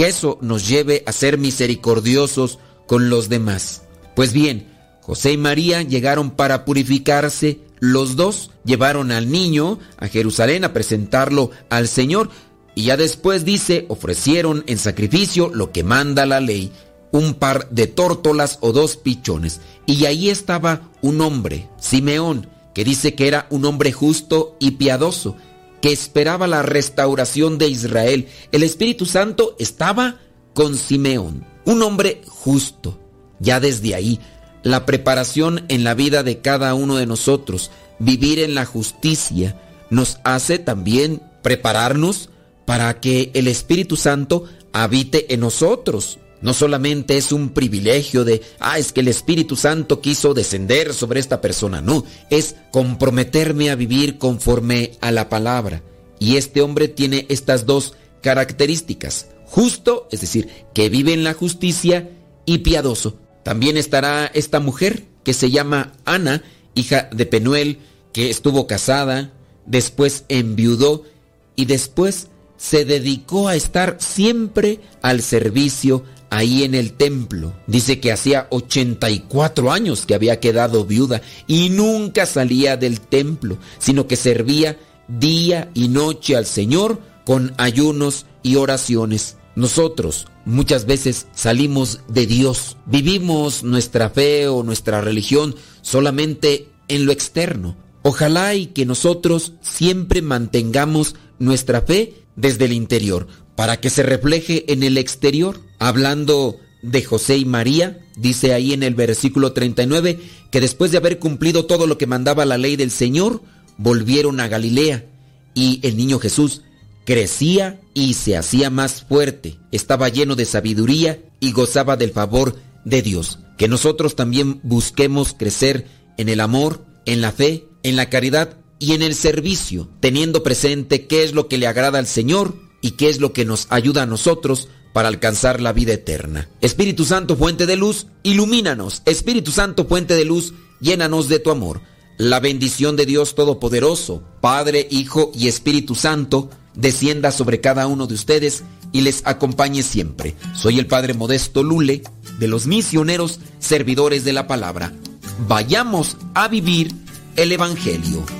que eso nos lleve a ser misericordiosos con los demás. Pues bien, José y María llegaron para purificarse, los dos llevaron al niño a Jerusalén a presentarlo al Señor y ya después dice, ofrecieron en sacrificio lo que manda la ley, un par de tórtolas o dos pichones. Y ahí estaba un hombre, Simeón, que dice que era un hombre justo y piadoso, que esperaba la restauración de Israel. El Espíritu Santo estaba con Simeón, un hombre justo. Ya desde ahí, la preparación en la vida de cada uno de nosotros, vivir en la justicia, nos hace también prepararnos para que el Espíritu Santo habite en nosotros. No solamente es un privilegio de, ah, es que el Espíritu Santo quiso descender sobre esta persona, no, es comprometerme a vivir conforme a la palabra. Y este hombre tiene estas dos características, justo, es decir, que vive en la justicia, y piadoso. También estará esta mujer que se llama Ana, hija de Penuel, que estuvo casada, después enviudó y después se dedicó a estar siempre al servicio ahí en el templo. Dice que hacía 84 años que había quedado viuda y nunca salía del templo, sino que servía día y noche al Señor con ayunos y oraciones. Nosotros muchas veces salimos de Dios, vivimos nuestra fe o nuestra religión solamente en lo externo. Ojalá y que nosotros siempre mantengamos nuestra fe desde el interior, para que se refleje en el exterior. Hablando de José y María, dice ahí en el versículo 39 que después de haber cumplido todo lo que mandaba la ley del Señor, volvieron a Galilea y el niño Jesús crecía y se hacía más fuerte, estaba lleno de sabiduría y gozaba del favor de Dios. Que nosotros también busquemos crecer en el amor, en la fe, en la caridad y en el servicio, teniendo presente qué es lo que le agrada al Señor y qué es lo que nos ayuda a nosotros para alcanzar la vida eterna. Espíritu Santo, fuente de luz, ilumínanos. Espíritu Santo, fuente de luz, llénanos de tu amor. La bendición de Dios Todopoderoso, Padre, Hijo y Espíritu Santo, descienda sobre cada uno de ustedes y les acompañe siempre. Soy el Padre Modesto Lule, de los misioneros servidores de la palabra. Vayamos a vivir el Evangelio.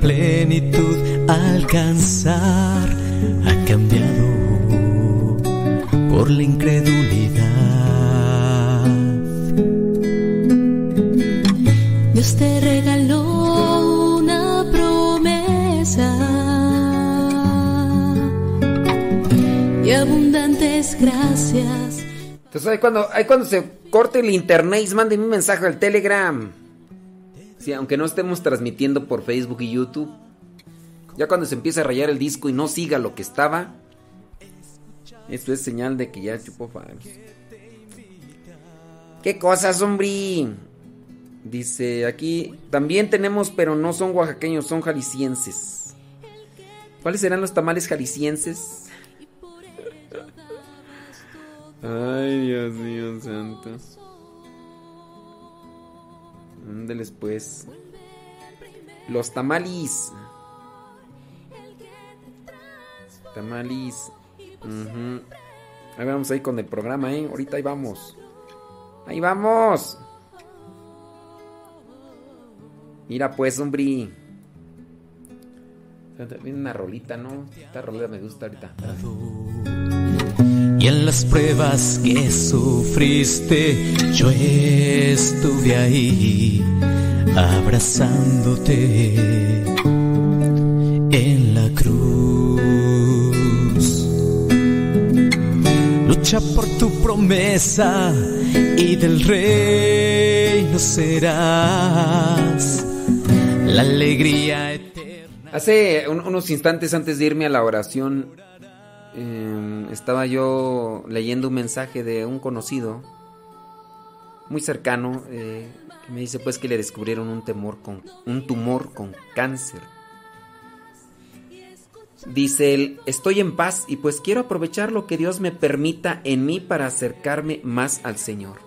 Plenitud alcanzar ha cambiado por la incredulidad. Dios te regaló una promesa y abundantes gracias. Entonces ahí cuando, ahí cuando se corte el internet, manden un mensaje al Telegram. Aunque no estemos transmitiendo por Facebook y YouTube. Ya cuando se empieza a rayar el disco y no siga lo que estaba, esto es señal de que ya chupó faros. ¿Qué cosas, hombre? Dice aquí, también tenemos, pero no son oaxaqueños, son jaliscienses. ¿Cuáles serán los tamales jaliscienses? Ay, Dios mío, santo. Ándeles pues. Los tamalis. Tamalis. Ujú. Ahí vamos ahí con el programa, ¿eh? Ahorita ahí vamos. Ahí vamos. Mira pues, hombre. Viene una rolita, ¿no? Esta rolita me gusta ahorita. Y en las pruebas que sufriste, yo estuve ahí abrazándote en la cruz. Lucha por tu promesa y del reino serás la alegría eterna. Hace unos instantes antes de irme a la oración, em, estaba yo leyendo un mensaje de un conocido muy cercano eh, que me dice pues que le descubrieron un, temor con, un tumor con cáncer. Dice él, estoy en paz y pues quiero aprovechar lo que Dios me permita en mí para acercarme más al Señor.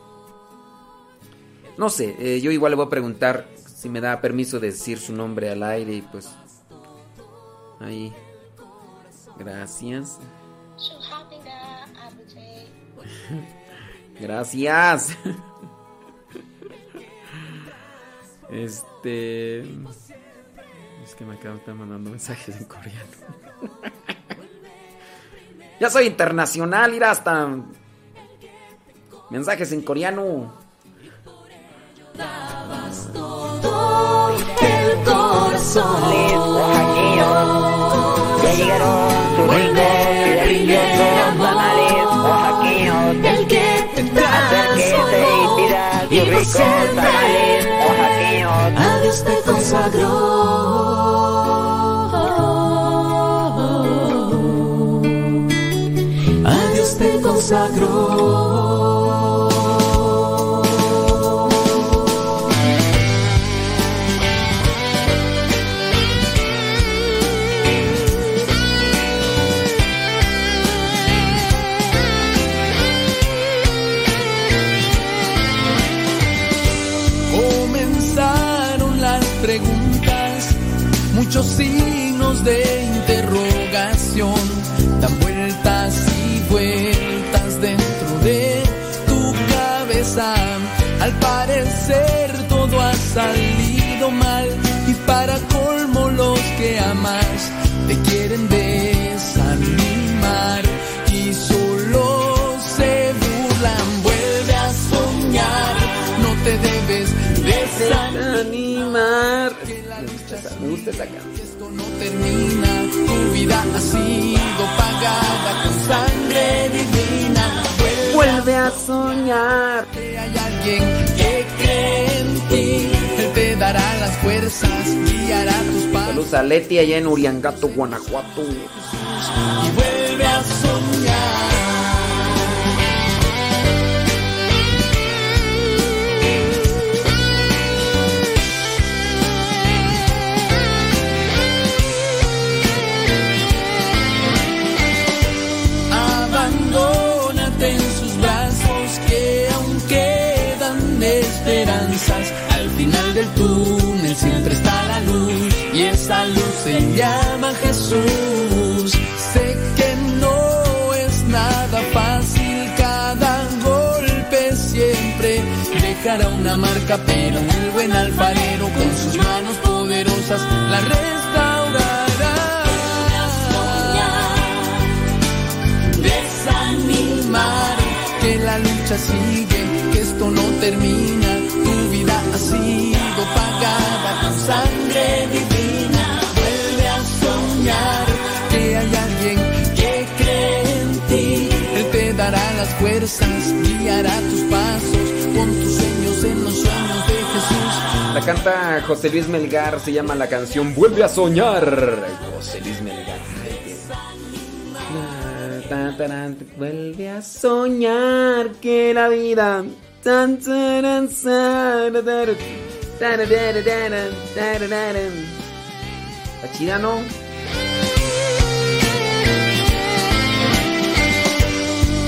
No sé, eh, yo igual le voy a preguntar si me da permiso de decir su nombre al aire y pues ahí. Gracias. Gracias. Este. Es que me acaban de estar mandando mensajes en coreano. ya soy internacional, ir hasta. Mensajes en coreano. todo el corazón. Ya llegaron y deliciosos tamales oaxaqueños. El que te Acérquese y sus tamales oaxaqueños. a Dios te consagró. A Dios te consagró. Muchos signos de interrogación, dan vueltas y vueltas Gusta esa canción. Esto no termina, tu vida ha sido pagada con sangre divina. Vuelve a soñar. Hay alguien que cree en ti, Él te dará las fuerzas, guiará tus pasos Saludos a Leti allá en Uriangato, Guanajuato. y vuelve a soñar. Túnel siempre está la luz y esa luz se llama Jesús. Sé que no es nada fácil, cada golpe siempre dejará una marca, pero el buen alfarero con sus manos poderosas la restaurará. desanimar, que la lucha sigue, que esto no termina, sido pagada con sangre divina, vuelve a soñar, que hay alguien que cree en ti, Él te dará las fuerzas, guiará tus pasos, con tus sueños en los sueños de Jesús. La canta José Luis Melgar, se llama la canción Vuelve a soñar. José Luis Melgar. Vuelve a soñar que la vida. Está chida, ¿no?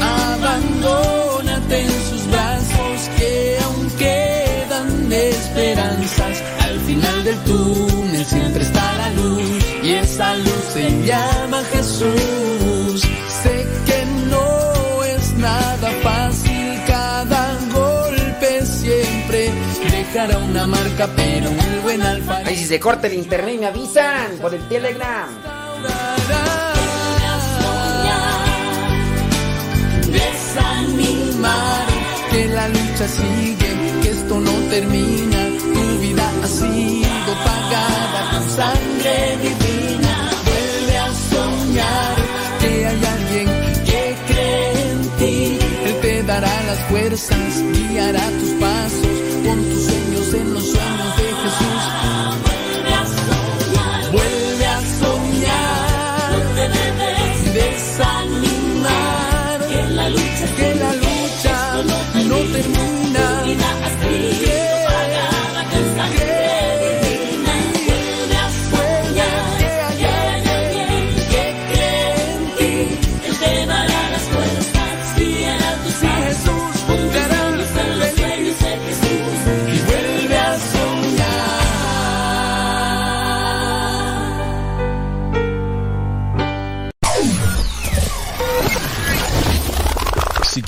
Abandónate en sus brazos que aún quedan esperanzas. Al final del túnel siempre está la luz y esa luz se llama Jesús. Sé que no es nada fácil, dejará una marca, pero el buen alfarero. Ay, si se corta el internet me avisan por el telegram. Desanimar, que la lucha sigue, que esto no termina. Tu vida ha sido pagada con sangre divina. Vuelve a soñar que hay alguien que cree en ti. Él te dará las fuerzas, guiará tus pasos con tus sueños en los sueños de Jesús.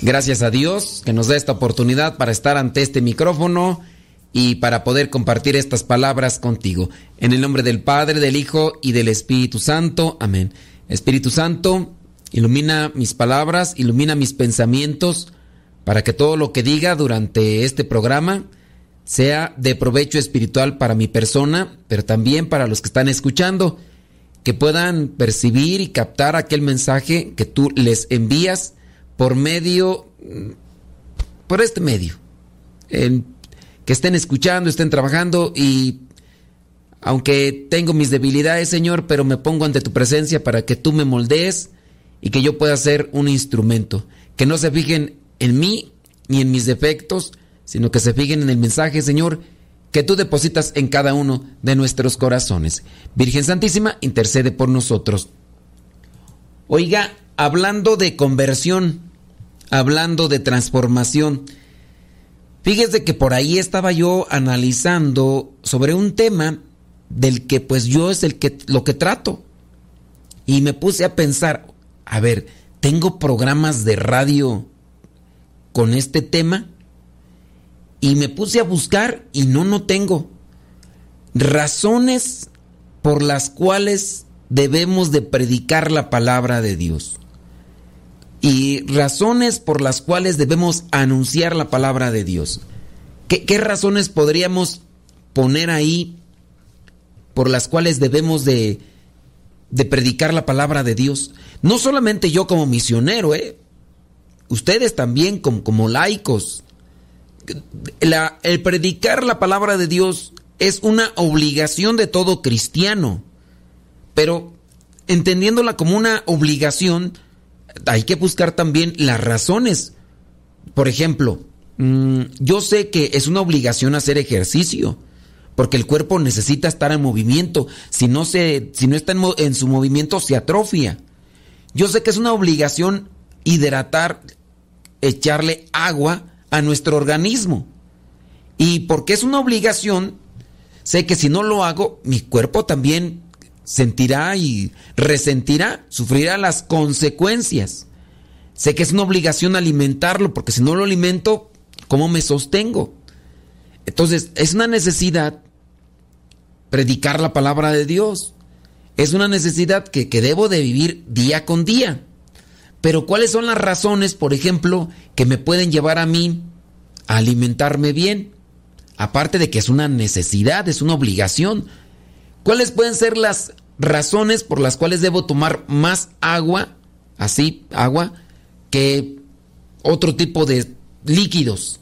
Gracias a Dios que nos da esta oportunidad para estar ante este micrófono y para poder compartir estas palabras contigo. En el nombre del Padre, del Hijo y del Espíritu Santo. Amén. Espíritu Santo, ilumina mis palabras, ilumina mis pensamientos para que todo lo que diga durante este programa sea de provecho espiritual para mi persona, pero también para los que están escuchando, que puedan percibir y captar aquel mensaje que tú les envías por medio, por este medio, que estén escuchando, estén trabajando y aunque tengo mis debilidades, Señor, pero me pongo ante tu presencia para que tú me moldees y que yo pueda ser un instrumento. Que no se fijen en mí ni en mis defectos, sino que se fijen en el mensaje, Señor, que tú depositas en cada uno de nuestros corazones. Virgen Santísima, intercede por nosotros. Oiga, hablando de conversión, hablando de transformación, fíjese que por ahí estaba yo analizando sobre un tema del que pues yo es el que lo que trato. Y me puse a pensar, a ver, tengo programas de radio con este tema y me puse a buscar y no no tengo razones por las cuales debemos de predicar la palabra de Dios. Y razones por las cuales debemos anunciar la palabra de Dios. ¿Qué, razones podríamos poner ahí por las cuales debemos de, de predicar la palabra de Dios? No solamente yo como misionero, ¿eh? Ustedes también como, como laicos. La- el predicar la palabra de Dios es una obligación de todo cristiano. Pero entendiéndola como una obligación, hay que buscar también las razones. Por ejemplo, mm, yo sé que es una obligación hacer ejercicio, porque el cuerpo necesita estar en movimiento. Si no, se, si no está en, en su movimiento, se atrofia. Yo sé que es una obligación hidratar, echarle agua a nuestro organismo. Y porque es una obligación, sé que si no lo hago, mi cuerpo también sentirá y resentirá, sufrirá las consecuencias. Sé que es una obligación alimentarlo, porque si no lo alimento, ¿cómo me sostengo? Entonces, es una necesidad predicar la palabra de Dios. Es una necesidad que, que debo de vivir día con día. Pero ¿cuáles son las razones, por ejemplo, que me pueden llevar a mí a alimentarme bien? Aparte de que es una necesidad, es una obligación. ¿Cuáles pueden ser las razones por las cuales debo tomar más agua, así, agua, que otro tipo de líquidos?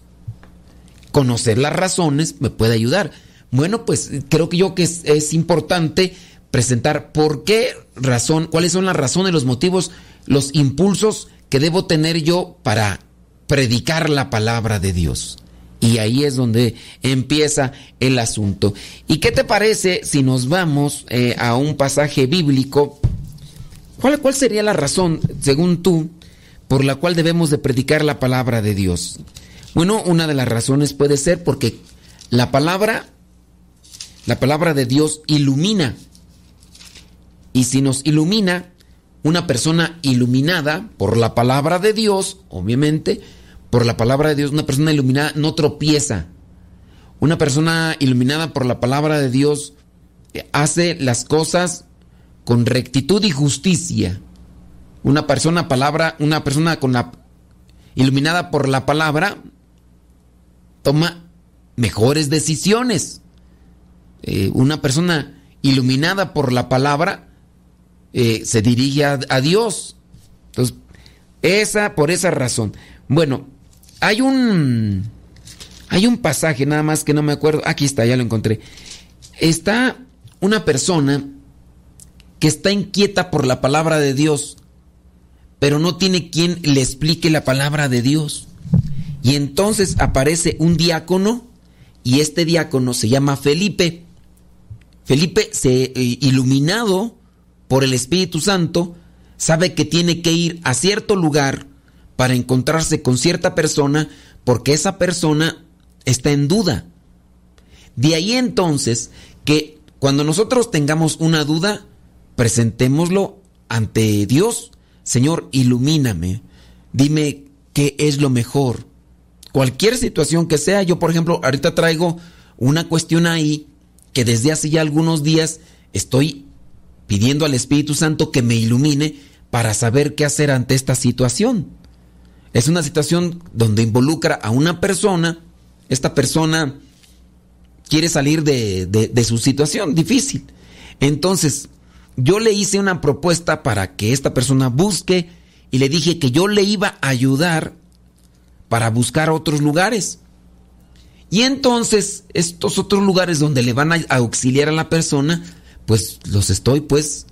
conocer las razones me puede ayudar. Bueno, pues creo que yo que es, importante presentar por qué razón, cuáles son las razones, los motivos, los impulsos que debo tener yo para predicar la palabra de Dios. Y ahí es donde empieza el asunto. ¿Y qué te parece si nos vamos eh, a un pasaje bíblico? ¿Cuál, ¿Cuál sería la razón, según tú, por la cual debemos de predicar la palabra de Dios? Bueno, una de las razones puede ser porque la palabra, la palabra de Dios ilumina. Y si nos ilumina, una persona iluminada por la palabra de Dios, obviamente, por la palabra de Dios, una persona iluminada no tropieza. Una persona iluminada por la palabra de Dios eh, hace las cosas con rectitud y justicia. Una persona palabra, una persona con la iluminada por la palabra toma mejores decisiones. Eh, una persona iluminada por la palabra eh, se dirige a, a, Dios. Entonces, esa, por esa razón. Bueno, hay un. Hay un pasaje, nada más que no me acuerdo. Aquí está, ya lo encontré. Está una persona que está inquieta por la palabra de Dios, pero no tiene quien le explique la palabra de Dios. Y entonces aparece un diácono, y este diácono se llama Felipe. Felipe, se, eh, iluminado por el Espíritu Santo, sabe que tiene que ir a cierto lugar para encontrarse con cierta persona porque esa persona está en duda. De ahí entonces que cuando nosotros tengamos una duda, presentémoslo ante Dios. Señor, ilumíname. Dime qué es lo mejor. Cualquier situación que sea, yo por ejemplo, ahorita traigo una cuestión ahí que desde hace ya algunos días estoy pidiendo al Espíritu Santo que me ilumine para saber qué hacer ante esta situación. Es una situación donde involucra a una persona, esta persona quiere salir de, de, de, su situación difícil. Entonces, yo le hice una propuesta para que esta persona busque y le dije que yo le iba a ayudar para buscar otros lugares. Y entonces, estos otros lugares donde le van a auxiliar a la persona, pues los estoy pues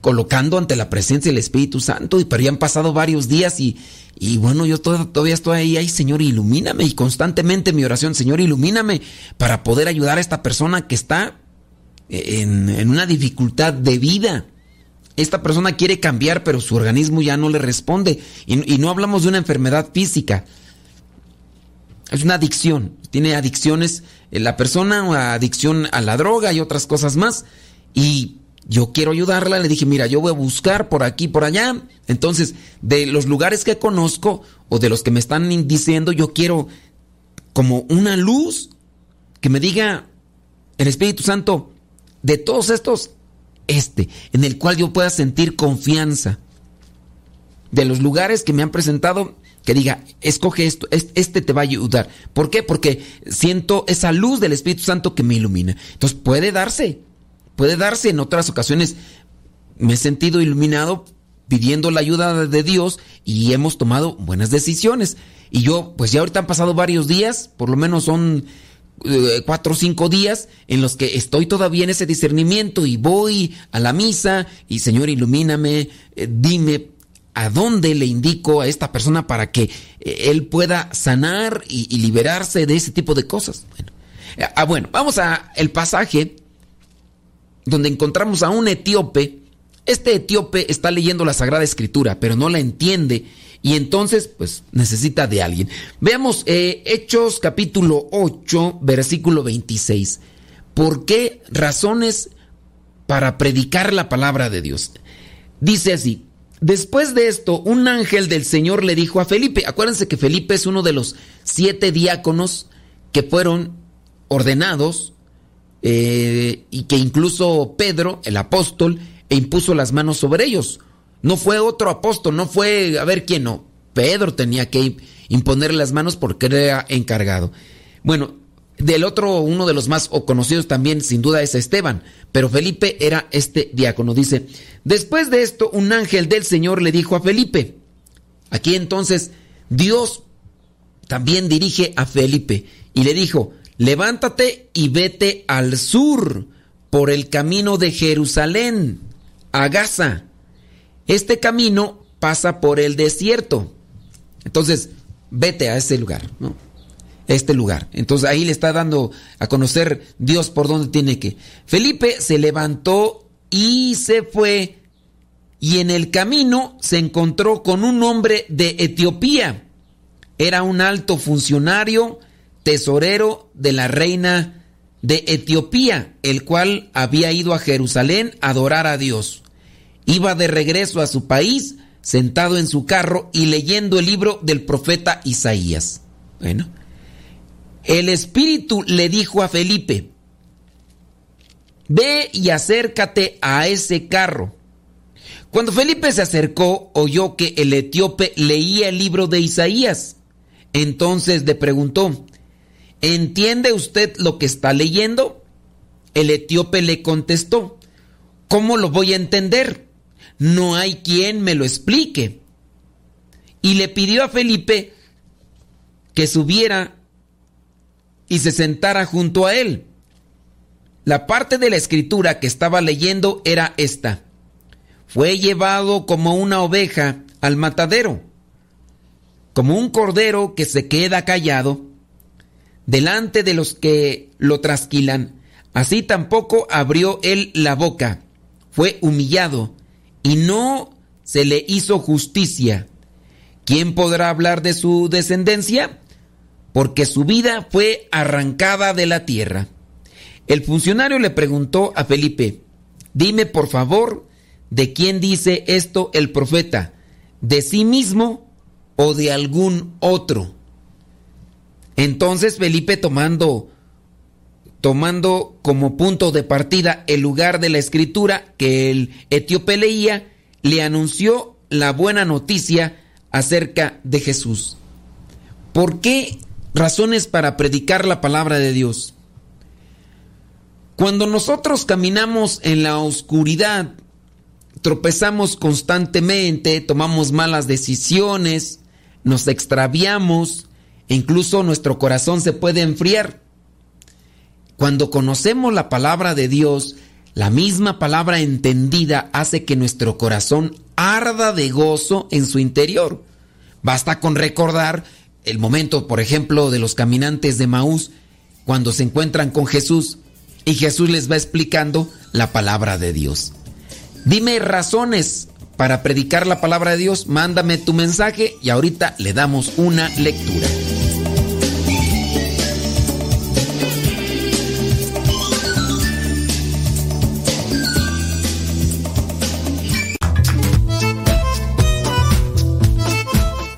colocando ante la presencia del Espíritu Santo. Y pero ya han pasado varios días y, y bueno, yo todavía estoy ahí, ay Señor, ilumíname. Y constantemente mi oración, Señor, ilumíname para poder ayudar a esta persona que está en, en una dificultad de vida. Esta persona quiere cambiar, pero su organismo ya no le responde. Y, no hablamos de una enfermedad física. Es una adicción. Tiene adicciones. eh, La persona, adicción a la droga y otras cosas más. Y yo quiero ayudarla, le dije, mira, yo voy a buscar por aquí, por allá. Entonces, de los lugares que conozco o de los que me están diciendo, yo quiero como una luz que me diga el Espíritu Santo, de todos estos, este, en el cual yo pueda sentir confianza. De los lugares que me han presentado, que diga, escoge esto, este te va a ayudar. ¿Por qué? Porque siento esa luz del Espíritu Santo que me ilumina. Entonces puede darse, puede darse en otras ocasiones. Me he sentido iluminado pidiendo la ayuda de Dios y hemos tomado buenas decisiones. Y yo, pues ya ahorita han pasado varios días, por lo menos son eh, cuatro o cinco días en los que estoy todavía en ese discernimiento y voy a la misa y Señor ilumíname, eh, dime a dónde le indico a esta persona para que eh, él pueda sanar y, liberarse de ese tipo de cosas. Bueno, ah, bueno vamos a el pasaje donde encontramos a un etíope. Este etíope está leyendo la Sagrada Escritura, pero no la entiende y entonces pues necesita de alguien. Veamos eh, Hechos capítulo 8, versículo 26. ¿Por qué razones para predicar la palabra de Dios? Dice así, Después de esto, un ángel del Señor le dijo a Felipe, acuérdense que Felipe es uno de los siete diáconos que fueron ordenados eh, y que incluso Pedro, el apóstol, e impuso las manos sobre ellos. No fue otro apóstol, no fue a ver quién no. Pedro tenía que imponer las manos porque era encargado. Bueno, del otro, uno de los más conocidos también, sin duda, es Esteban. Pero Felipe era este diácono. Dice, después de esto, un ángel del Señor le dijo a Felipe. Aquí entonces, Dios también dirige a Felipe y le dijo, levántate y vete al sur por el camino de Jerusalén a Gaza. Este camino pasa por el desierto. Entonces, vete a ese lugar, ¿no? Este lugar. Entonces ahí le está dando a conocer Dios por dónde tiene que. Felipe se levantó y se fue. Y en el camino se encontró con un hombre de Etiopía. Era un alto funcionario, tesorero de la reina de Etiopía, el cual había ido a Jerusalén a adorar a Dios. Iba de regreso a su país, sentado en su carro y leyendo el libro del profeta Isaías. Bueno, el Espíritu le dijo a Felipe, ve y acércate a ese carro. Cuando Felipe se acercó, oyó que el etíope leía el libro de Isaías. Entonces le preguntó, ¿entiende usted lo que está leyendo? El etíope le contestó, ¿cómo lo voy a entender? no hay quien me lo explique. Y le pidió a Felipe que subiera y se sentara junto a él. La parte de la escritura que estaba leyendo era esta. Fue llevado como una oveja al matadero, como un cordero que se queda callado delante de los que lo trasquilan. Así tampoco abrió él la boca. Fue humillado y no se le hizo justicia. ¿Quién podrá hablar de su descendencia? Porque su vida fue arrancada de la tierra. El funcionario le preguntó a Felipe, dime por favor, ¿de quién dice esto el profeta? ¿De sí mismo o de algún otro? Entonces Felipe tomando tomando como punto de partida el lugar de la escritura que el etíope leía, le anunció la buena noticia acerca de Jesús. ¿Por qué razones para predicar la palabra de Dios? Cuando nosotros caminamos en la oscuridad, tropezamos constantemente, tomamos malas decisiones, nos extraviamos incluso nuestro corazón se puede enfriar. Cuando conocemos la palabra de Dios, la misma palabra entendida hace que nuestro corazón arda de gozo en su interior. Basta con recordar el momento, por ejemplo, de los caminantes de Maús, cuando se encuentran con Jesús y Jesús les va explicando la palabra de Dios. Dime razones para predicar la palabra de Dios, mándame tu mensaje y ahorita le damos una lectura.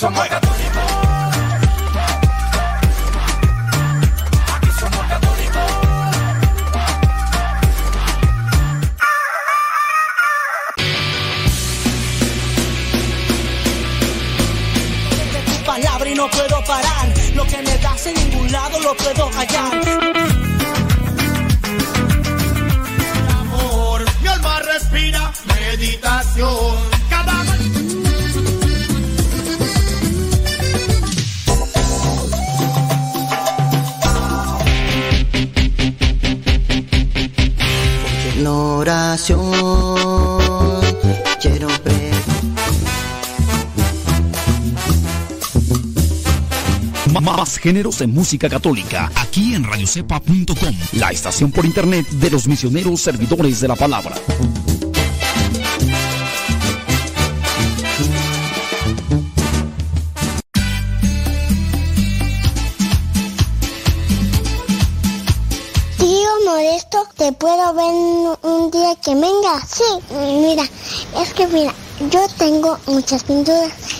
Somos católicos. Aquí somos católicos. tu palabra y no puedo parar. Lo que me das en ningún lado lo puedo hallar. Meditación. Más géneros en música católica, aquí en radiocepa.com, la estación por internet de los misioneros servidores de la palabra. Tío Modesto, ¿te puedo ver un día que venga? Sí, mira, es que mira, yo tengo muchas pinturas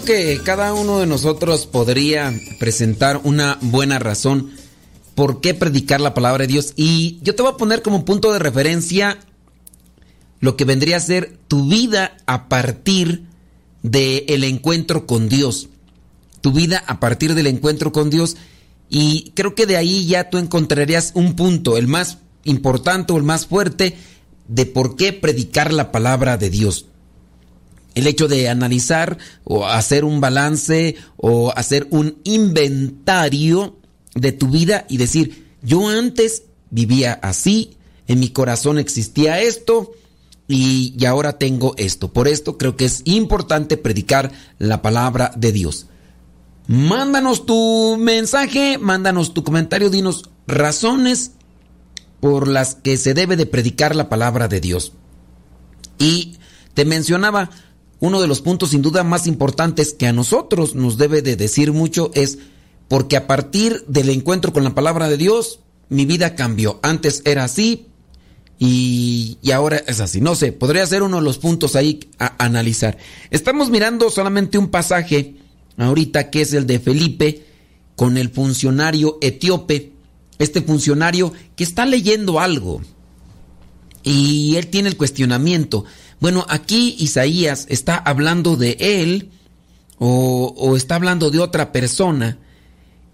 creo que cada uno de nosotros podría presentar una buena razón por qué predicar la palabra de Dios. Y yo te voy a poner como punto de referencia lo que vendría a ser tu vida a partir del encuentro con Dios. Tu vida a partir del encuentro con Dios. Y creo que de ahí ya tú encontrarías un punto, el más importante o el más fuerte, de por qué predicar la palabra de Dios el hecho de analizar o hacer un balance o hacer un inventario de tu vida y decir, yo antes vivía así, en mi corazón existía esto y, ahora tengo esto. Por esto creo que es importante predicar la palabra de Dios. Mándanos tu mensaje, mándanos tu comentario, dinos razones por las que se debe de predicar la palabra de Dios. Y te mencionaba, uno de los puntos sin duda más importantes que a nosotros nos debe de decir mucho es porque a partir del encuentro con la palabra de Dios, mi vida cambió. Antes era así y, ahora es así. No sé, podría ser uno de los puntos ahí a analizar. Estamos mirando solamente un pasaje ahorita que es el de Felipe con el funcionario etíope. Este funcionario que está leyendo algo y él tiene el cuestionamiento. Bueno, aquí Isaías está hablando de él o, está hablando de otra persona.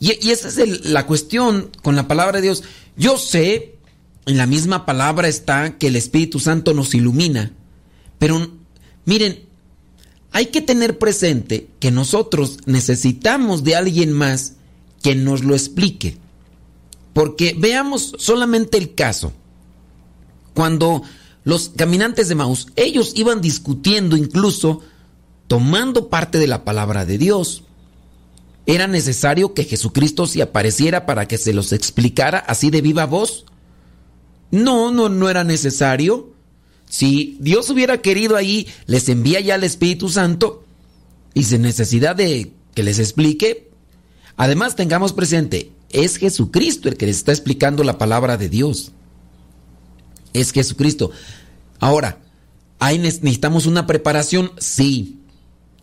Y, esa es la cuestión con la palabra de Dios. Yo sé, en la misma palabra está que el Espíritu Santo nos ilumina. Pero miren, hay que tener presente que nosotros necesitamos de alguien más que nos lo explique. Porque veamos solamente el caso. Cuando los caminantes de Maús, ellos iban discutiendo incluso tomando parte de la palabra de Dios. ¿Era necesario que Jesucristo se apareciera para que se los explicara así de viva voz? No, no, no era necesario. Si Dios hubiera querido ahí, les envía ya el Espíritu Santo y sin necesidad de que les explique. Además, tengamos presente, es Jesucristo el que les está explicando la palabra de Dios es Jesucristo. Ahora, ¿hay, ¿necesitamos una preparación? Sí.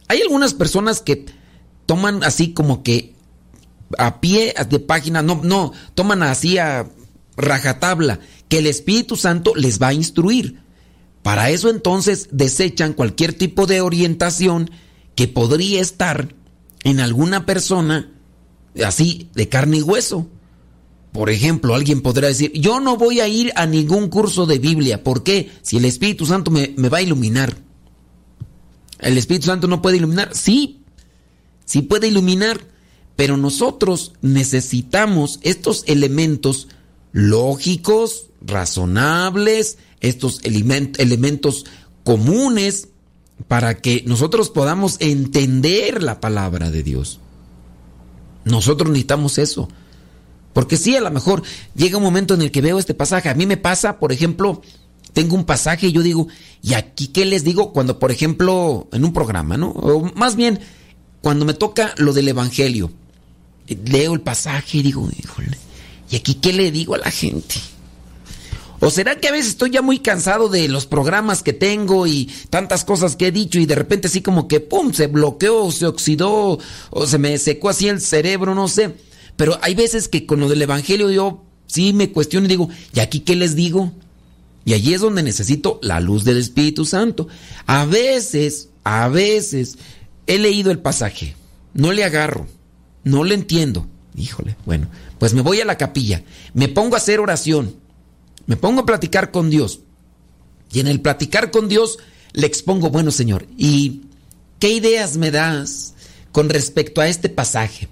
Hay algunas personas que toman así como que a pie de página, no, no, toman así a rajatabla, que el Espíritu Santo les va a instruir. Para eso entonces desechan cualquier tipo de orientación que podría estar en alguna persona así de carne y hueso. Por ejemplo, alguien podrá decir, yo no voy a ir a ningún curso de Biblia. ¿Por qué? Si el Espíritu Santo me, va a iluminar. ¿El Espíritu Santo no puede iluminar? Sí, sí puede iluminar, pero nosotros necesitamos estos elementos lógicos, razonables, estos elementos comunes para que nosotros podamos entender la palabra de Dios. Nosotros necesitamos eso. Porque sí, a lo mejor llega un momento en el que veo este pasaje. A mí me pasa, por ejemplo, tengo un pasaje y yo digo, ¿y aquí qué les digo? Cuando, por ejemplo, en un programa, ¿no? O más bien, cuando me toca lo del Evangelio, leo el pasaje y digo, híjole, ¿y aquí qué le digo a la gente? ¿O será que a veces estoy ya muy cansado de los programas que tengo y tantas cosas que he dicho y de repente así como que, ¡pum!, se bloqueó, se oxidó o se me secó así el cerebro, no sé. Pero hay veces que con lo del Evangelio yo sí me cuestiono y digo, ¿y aquí qué les digo? Y allí es donde necesito la luz del Espíritu Santo. A veces, a veces, he leído el pasaje, no le agarro, no le entiendo. Híjole, bueno, pues me voy a la capilla, me pongo a hacer oración, me pongo a platicar con Dios. Y en el platicar con Dios le expongo, bueno Señor, ¿y qué ideas me das con respecto a este pasaje?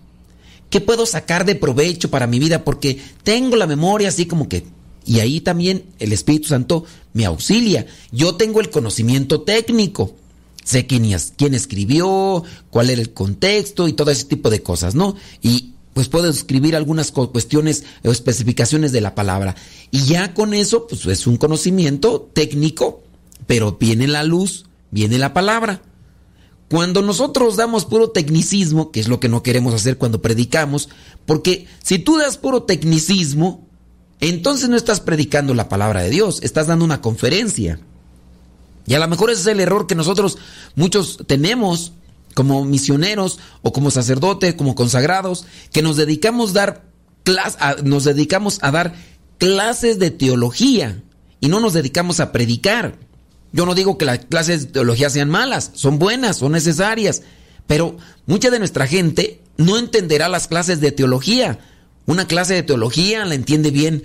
¿Qué puedo sacar de provecho para mi vida? Porque tengo la memoria así como que... Y ahí también el Espíritu Santo me auxilia. Yo tengo el conocimiento técnico. sé quién, quién escribió, cuál era el contexto y todo ese tipo de cosas, ¿no? Y pues puedo escribir algunas cuestiones o especificaciones de la palabra. Y ya con eso, pues es un conocimiento técnico, pero viene la luz, viene la palabra. Cuando nosotros damos puro tecnicismo, que es lo que no queremos hacer cuando predicamos, porque si tú das puro tecnicismo, entonces no estás predicando la palabra de Dios, estás dando una conferencia. Y a lo mejor ese es el error que nosotros muchos tenemos como misioneros o como sacerdotes, como consagrados, que nos dedicamos, dar nos dedicamos a dar clases de teología y no nos dedicamos a predicar. Yo no digo que las clases de teología sean malas, son buenas, son necesarias, pero mucha de nuestra gente no entenderá las clases de teología. Una clase de teología la entiende bien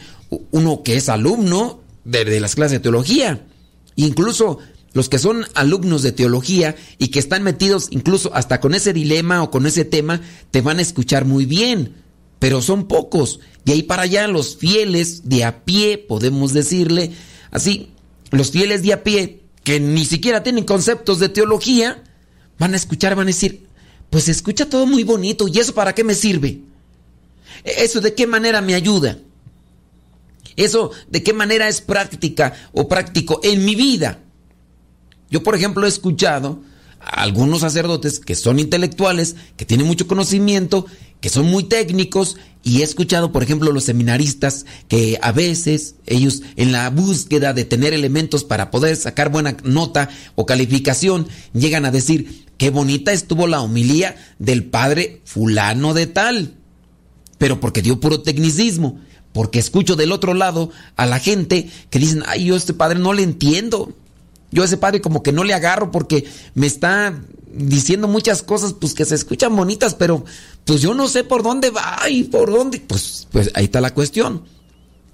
uno que es alumno de, las clases de teología. Incluso los que son alumnos de teología y que están metidos incluso hasta con ese dilema o con ese tema, te van a escuchar muy bien, pero son pocos. De ahí para allá los fieles de a pie, podemos decirle así, los fieles de a pie, que ni siquiera tienen conceptos de teología, van a escuchar, van a decir, pues escucha todo muy bonito, ¿y eso para qué me sirve? ¿Eso de qué manera me ayuda? ¿Eso de qué manera es práctica o práctico en mi vida? Yo, por ejemplo, he escuchado a algunos sacerdotes que son intelectuales, que tienen mucho conocimiento, que son muy técnicos, y he escuchado, por ejemplo, los seminaristas que a veces ellos en la búsqueda de tener elementos para poder sacar buena nota o calificación, llegan a decir, qué bonita estuvo la homilía del padre fulano de tal, pero porque dio puro tecnicismo. Porque escucho del otro lado a la gente que dicen, ay, yo a este padre no le entiendo. Yo a ese padre como que no le agarro porque me está diciendo muchas cosas pues que se escuchan bonitas, pero pues yo no sé por dónde va y por dónde. Pues, pues ahí está la cuestión.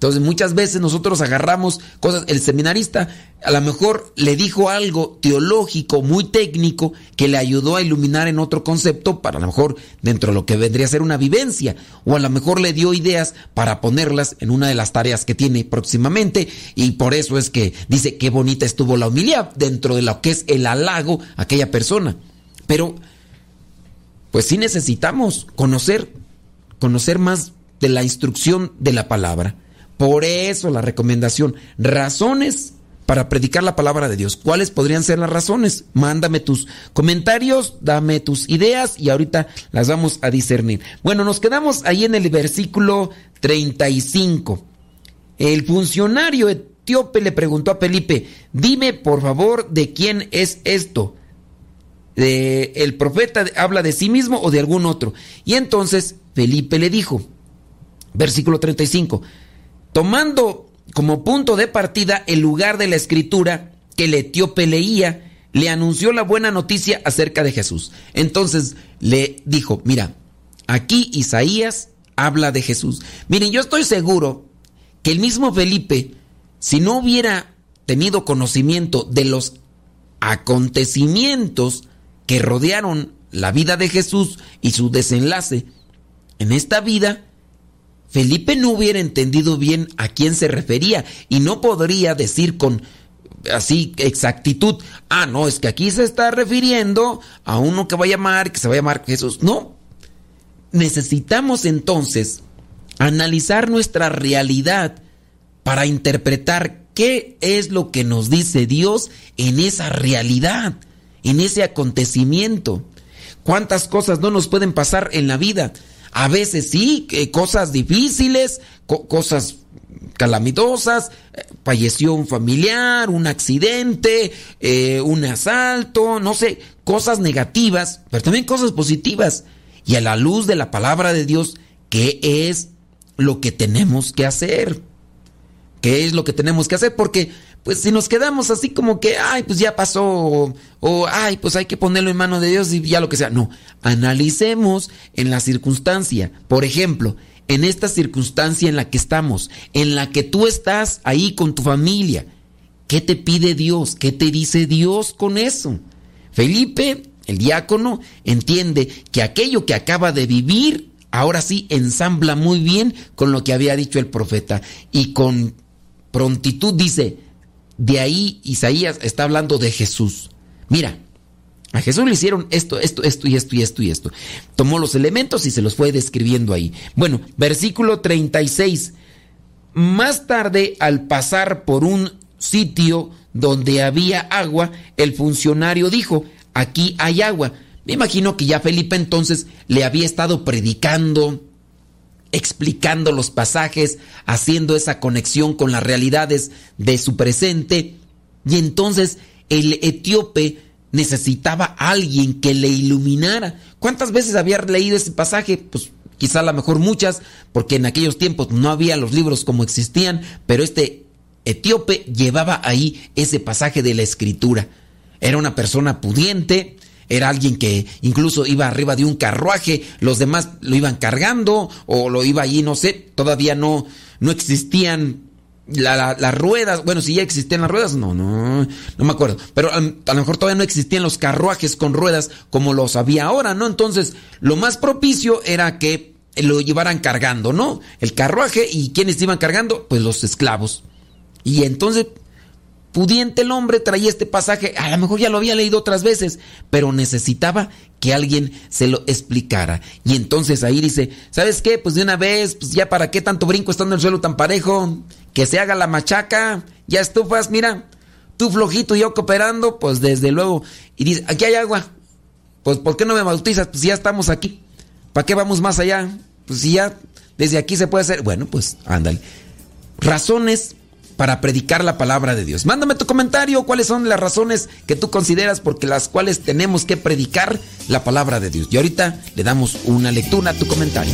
Entonces muchas veces nosotros agarramos cosas, el seminarista a lo mejor le dijo algo teológico muy técnico que le ayudó a iluminar en otro concepto para a lo mejor dentro de lo que vendría a ser una vivencia o a lo mejor le dio ideas para ponerlas en una de las tareas que tiene próximamente y por eso es que dice qué bonita estuvo la humildad dentro de lo que es el halago aquella persona. Pero pues sí necesitamos conocer conocer más de la instrucción de la palabra. Por eso la recomendación, razones para predicar la palabra de Dios. ¿Cuáles podrían ser las razones? Mándame tus comentarios, dame tus ideas y ahorita las vamos a discernir. Bueno, nos quedamos ahí en el versículo 35. El funcionario etíope le preguntó a Felipe, dime por favor de quién es esto. ¿De ¿El profeta habla de sí mismo o de algún otro? Y entonces Felipe le dijo, versículo 35, tomando como punto de partida el lugar de la escritura que el etíope leía, le anunció la buena noticia acerca de Jesús. Entonces le dijo, mira, aquí Isaías habla de Jesús. Miren, yo estoy seguro que el mismo Felipe, si no hubiera tenido conocimiento de los acontecimientos que rodearon la vida de Jesús y su desenlace en esta vida, Felipe no hubiera entendido bien a quién se refería y no podría decir con así exactitud, ah, no, es que aquí se está refiriendo a uno que va a llamar, que se va a llamar Jesús. No. Necesitamos entonces analizar nuestra realidad para interpretar qué es lo que nos dice Dios en esa realidad, en ese acontecimiento. ¿Cuántas cosas no nos pueden pasar en la vida? A veces sí, cosas difíciles, cosas calamitosas, eh, falleció un familiar, un accidente, eh, un asalto, no sé, cosas negativas, pero también cosas positivas. Y a la luz de la palabra de Dios, ¿qué es lo que tenemos que hacer? ¿Qué es lo que tenemos que hacer? Porque pues si nos quedamos así como que, ay, pues ya pasó, o, ay, pues hay que ponerlo en manos de Dios y ya lo que sea. No, analicemos en la circunstancia. Por ejemplo, en esta circunstancia en la que estamos, en la que tú estás ahí con tu familia, ¿qué te pide Dios? ¿Qué te dice Dios con eso? Felipe, el diácono, entiende que aquello que acaba de vivir, ahora sí ensambla muy bien con lo que había dicho el profeta y con prontitud dice, de ahí Isaías está hablando de Jesús. Mira, A Jesús le hicieron esto, esto, esto y esto y esto y esto. Tomó los elementos y se los fue describiendo ahí. Bueno, versículo 36. Más tarde, al pasar por un sitio donde había agua, el funcionario dijo, aquí hay agua. Me imagino que ya Felipe entonces le había estado predicando, explicando los pasajes, haciendo esa conexión con las realidades de su presente. Y entonces el etíope necesitaba a alguien que le iluminara. ¿Cuántas veces había leído ese pasaje? Pues quizá a lo mejor muchas, porque en aquellos tiempos no había los libros como existían, pero este etíope llevaba ahí ese pasaje de la escritura. Era una persona pudiente, era alguien que incluso iba arriba de un carruaje, los demás lo iban cargando o lo iba allí, no sé, todavía no, no existían las ruedas, bueno, si ya existían las ruedas, no, no, no me acuerdo, pero a, a, lo mejor todavía no existían los carruajes con ruedas como los había ahora, ¿no? Entonces, lo más propicio era que lo llevaran cargando, ¿no? El carruaje y quienes iban cargando, pues los esclavos. Y entonces, pudiente el hombre traía este pasaje, a lo mejor ya lo había leído otras veces, pero necesitaba que alguien se lo explicara. Y entonces ahí dice, ¿sabes qué? Pues de una vez, pues ya para qué tanto brinco estando en el suelo tan parejo, que se haga la machaca, ya estufas, mira, tú flojito y yo cooperando, pues desde luego. Y dice, aquí hay agua, pues ¿por qué no me bautizas? Pues ya estamos aquí, ¿para qué vamos más allá? Pues si ya desde aquí se puede hacer, bueno, pues ándale. Razones para predicar la palabra de Dios. Mándame tu comentario, cuáles son las razones que tú consideras porque las cuales tenemos que predicar la palabra de Dios. Y ahorita le damos una lectura a tu comentario.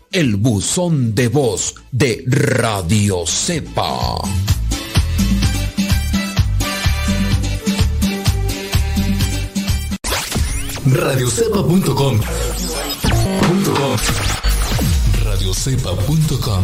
el buzón de voz de Radio Cepa. Radiocepa.com Radiocepa.com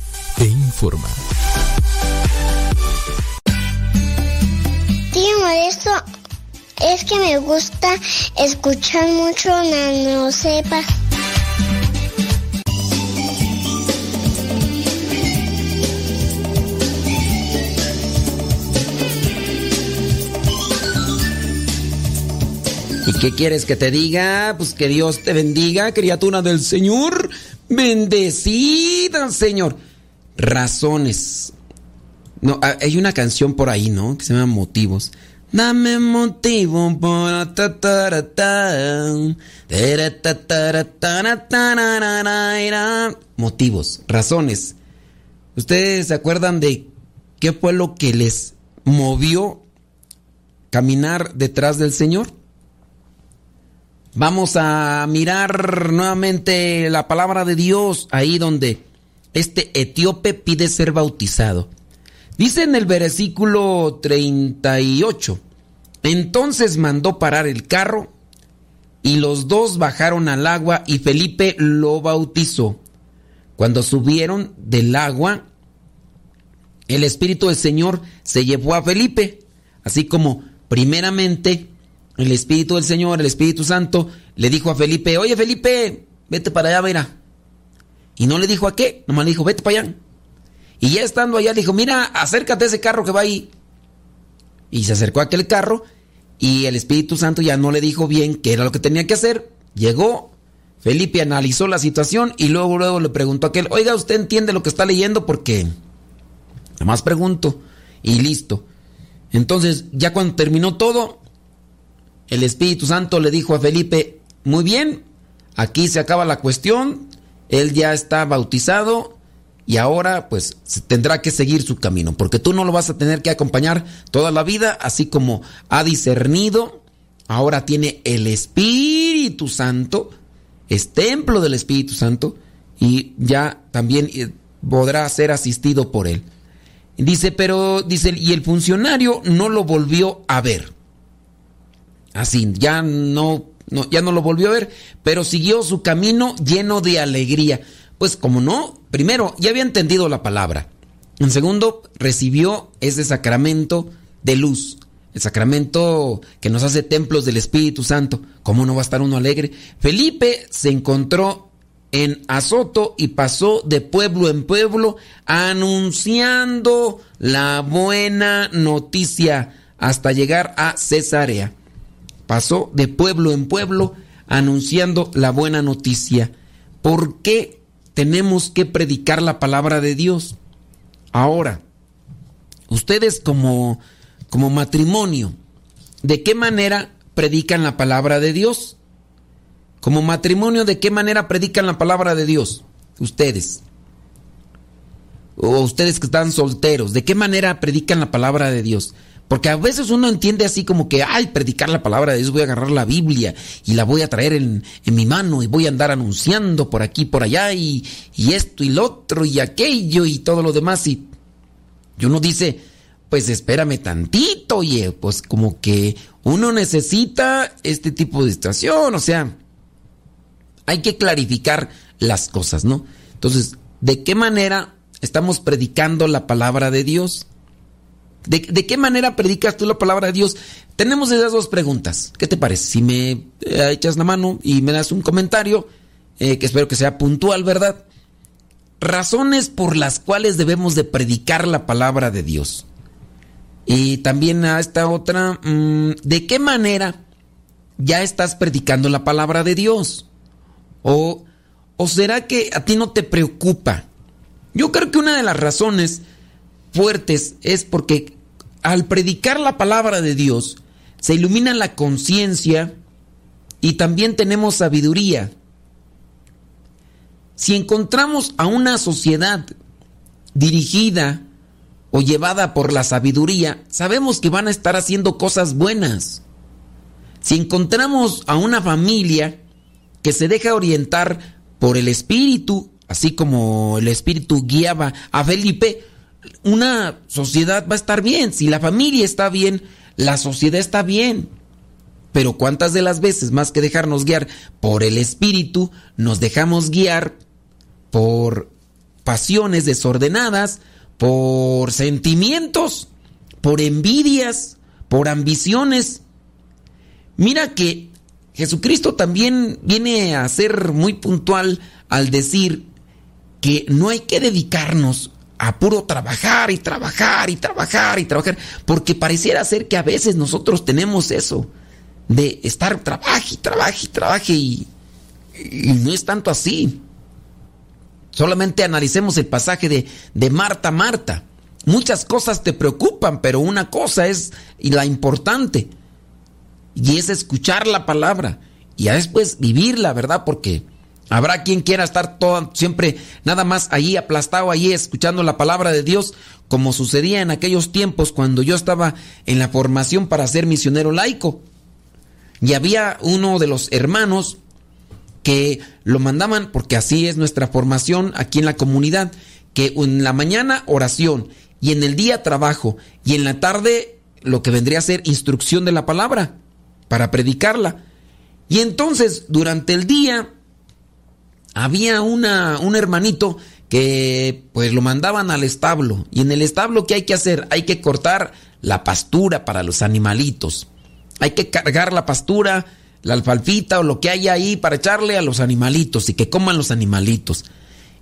e informa. Tío Modesto, es que me gusta escuchar mucho Nano Cepa. ¿Y qué quieres que te diga? Pues que Dios te bendiga, criatura del Señor. Bendecida, Señor. Razones. No, hay una canción por ahí, ¿no? Que se llama Motivos. Dame motivo para Motivos, razones. ¿Ustedes se acuerdan de qué fue lo que les movió caminar detrás del Señor? Vamos a mirar nuevamente la palabra de Dios ahí donde este etíope pide ser bautizado. Dice en el versículo 38, entonces mandó parar el carro y los dos bajaron al agua y Felipe lo bautizó. cuando subieron del agua, el Espíritu del Señor se llevó a Felipe, así como primeramente el Espíritu del Señor, el Espíritu Santo, le dijo a Felipe, oye Felipe, vete para allá, mira. Y no le dijo a qué, nomás le dijo, vete para allá. Y ya estando allá, dijo, mira, acércate a ese carro que va ahí. Y se acercó a aquel carro y el Espíritu Santo ya no le dijo bien qué era lo que tenía que hacer. Llegó, Felipe analizó la situación y luego, luego le preguntó a aquel, oiga, ¿usted entiende lo que está leyendo? Porque, nada más pregunto. Y listo. Entonces, ya cuando terminó todo, el Espíritu Santo le dijo a Felipe, muy bien, aquí se acaba la cuestión, él ya está bautizado y ahora pues tendrá que seguir su camino, porque tú no lo vas a tener que acompañar toda la vida, así como ha discernido, ahora tiene el Espíritu Santo, es templo del Espíritu Santo y ya también eh, podrá ser asistido por él. Dice, pero dice, y el funcionario no lo volvió a ver. Así, ya no, no, ya no lo volvió a ver, pero siguió su camino lleno de alegría. Pues como no, primero, ya había entendido la palabra. En segundo, recibió ese sacramento de luz. El sacramento que nos hace templos del Espíritu Santo. ¿Cómo no va a estar uno alegre? Felipe se encontró en Azoto y pasó de pueblo en pueblo anunciando la buena noticia hasta llegar a Cesarea pasó de pueblo en pueblo anunciando la buena noticia. ¿Por qué tenemos que predicar la palabra de Dios? Ahora, ustedes como, como matrimonio, ¿de qué manera predican la palabra de Dios? Como matrimonio, ¿de qué manera predican la palabra de Dios? Ustedes. O ustedes que están solteros, ¿de qué manera predican la palabra de Dios? Porque a veces uno entiende así como que, ay, predicar la palabra de Dios, voy a agarrar la Biblia y la voy a traer en, mi mano y voy a andar anunciando por aquí, por allá y, y, esto y lo otro y aquello y todo lo demás. Y, y uno dice, pues espérame tantito, oye, pues como que uno necesita este tipo de situación, o sea, hay que clarificar las cosas, ¿no? Entonces, ¿de qué manera estamos predicando la palabra de Dios? ¿De, qué manera predicas tú la palabra de Dios? Tenemos esas dos preguntas. ¿Qué te parece? Si me eh, echas la mano y me das un comentario, eh, que espero que sea puntual, ¿verdad? Razones por las cuales debemos de predicar la palabra de Dios. Y también a esta otra, mm, ¿de qué manera ya estás predicando la palabra de Dios? ¿O, ¿O será que a ti no te preocupa? Yo creo que una de las razones fuertes es porque al predicar la palabra de Dios se ilumina la conciencia y también tenemos sabiduría. Si encontramos a una sociedad dirigida o llevada por la sabiduría, sabemos que van a estar haciendo cosas buenas. Si encontramos a una familia que se deja orientar por el Espíritu, así como el Espíritu guiaba a Felipe, una sociedad va a estar bien. Si la familia está bien, la sociedad está bien. Pero cuántas de las veces, más que dejarnos guiar por el espíritu, nos dejamos guiar por pasiones desordenadas, por sentimientos, por envidias, por ambiciones. Mira que Jesucristo también viene a ser muy puntual al decir que no hay que dedicarnos a puro trabajar y trabajar y trabajar y trabajar, porque pareciera ser que a veces nosotros tenemos eso, de estar trabaje y trabaje y trabaje y, no es tanto así. Solamente analicemos el pasaje de, de Marta, Marta. Muchas cosas te preocupan, pero una cosa es y la importante, y es escuchar la palabra y después vivirla, ¿verdad? Porque Habrá quien quiera estar todo, siempre nada más allí aplastado, allí escuchando la palabra de Dios, como sucedía en aquellos tiempos cuando yo estaba en la formación para ser misionero laico. Y había uno de los hermanos que lo mandaban, porque así es nuestra formación aquí en la comunidad, que en la mañana oración y en el día trabajo y en la tarde lo que vendría a ser instrucción de la palabra para predicarla. Y entonces durante el día había una, un hermanito que pues lo mandaban al establo. Y en el establo, ¿qué hay que hacer? Hay que cortar la pastura para los animalitos. Hay que cargar la pastura, la alfalfita o lo que haya ahí para echarle a los animalitos y que coman los animalitos.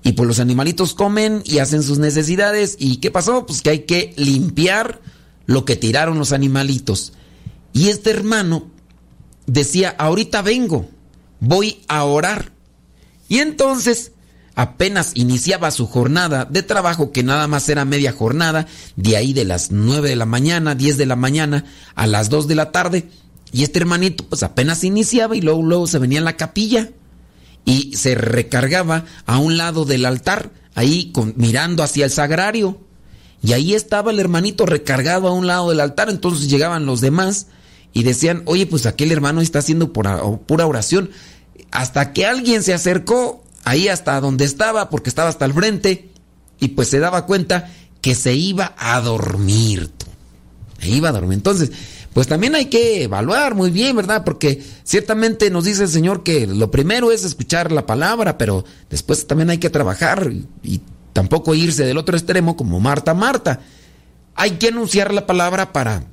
Y pues los animalitos comen y hacen sus necesidades. ¿Y qué pasó? Pues que hay que limpiar lo que tiraron los animalitos. Y este hermano decía, ahorita vengo, voy a orar. Y entonces apenas iniciaba su jornada de trabajo, que nada más era media jornada, de ahí de las 9 de la mañana, 10 de la mañana a las 2 de la tarde. Y este hermanito pues apenas iniciaba y luego, luego se venía a la capilla y se recargaba a un lado del altar, ahí con, mirando hacia el sagrario. Y ahí estaba el hermanito recargado a un lado del altar, entonces llegaban los demás y decían, oye, pues aquel hermano está haciendo pura, pura oración. Hasta que alguien se acercó ahí hasta donde estaba, porque estaba hasta el frente, y pues se daba cuenta que se iba a dormir. Se iba a dormir. Entonces, pues también hay que evaluar muy bien, ¿verdad? Porque ciertamente nos dice el Señor que lo primero es escuchar la palabra, pero después también hay que trabajar y, tampoco irse del otro extremo como Marta, Marta. Hay que anunciar la palabra para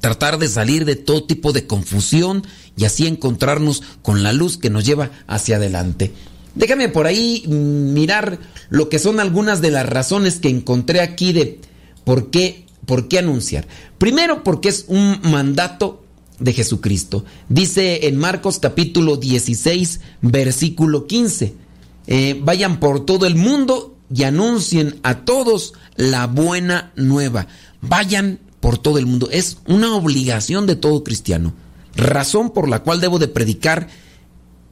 tratar de salir de todo tipo de confusión y así encontrarnos con la luz que nos lleva hacia adelante. Déjame por ahí mirar lo que son algunas de las razones que encontré aquí de por qué, por qué anunciar. Primero, porque es un mandato de Jesucristo. Dice en Marcos capítulo 16, versículo 15, eh, vayan por todo el mundo y anuncien a todos la buena nueva. Vayan por todo el mundo. Es una obligación de todo cristiano. Razón por la cual debo de predicar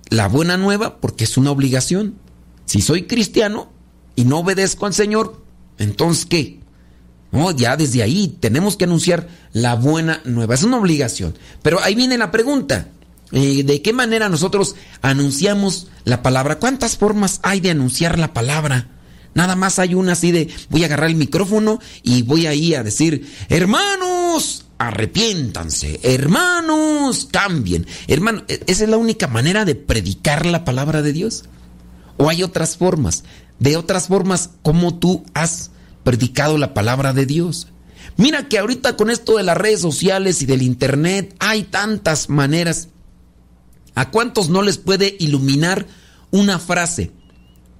la buena nueva porque es una obligación. Si soy cristiano y no obedezco al Señor, entonces ¿qué? No, ya desde ahí tenemos que anunciar la buena nueva. Es una obligación. Pero ahí viene la pregunta. Eh, ¿De qué manera nosotros anunciamos la palabra? ¿Cuántas formas hay de anunciar la palabra? Nada más hay una así de voy a agarrar el micrófono y voy ahí a decir, hermanos, arrepiéntanse, hermanos, cambien. Hermano, ¿e-, ¿esa es la única manera de predicar la palabra de Dios? ¿O hay otras formas? De otras formas, ¿cómo tú has predicado la palabra de Dios? Mira que ahorita con esto de las redes sociales y del internet hay tantas maneras. ¿A cuántos no les puede iluminar una frase?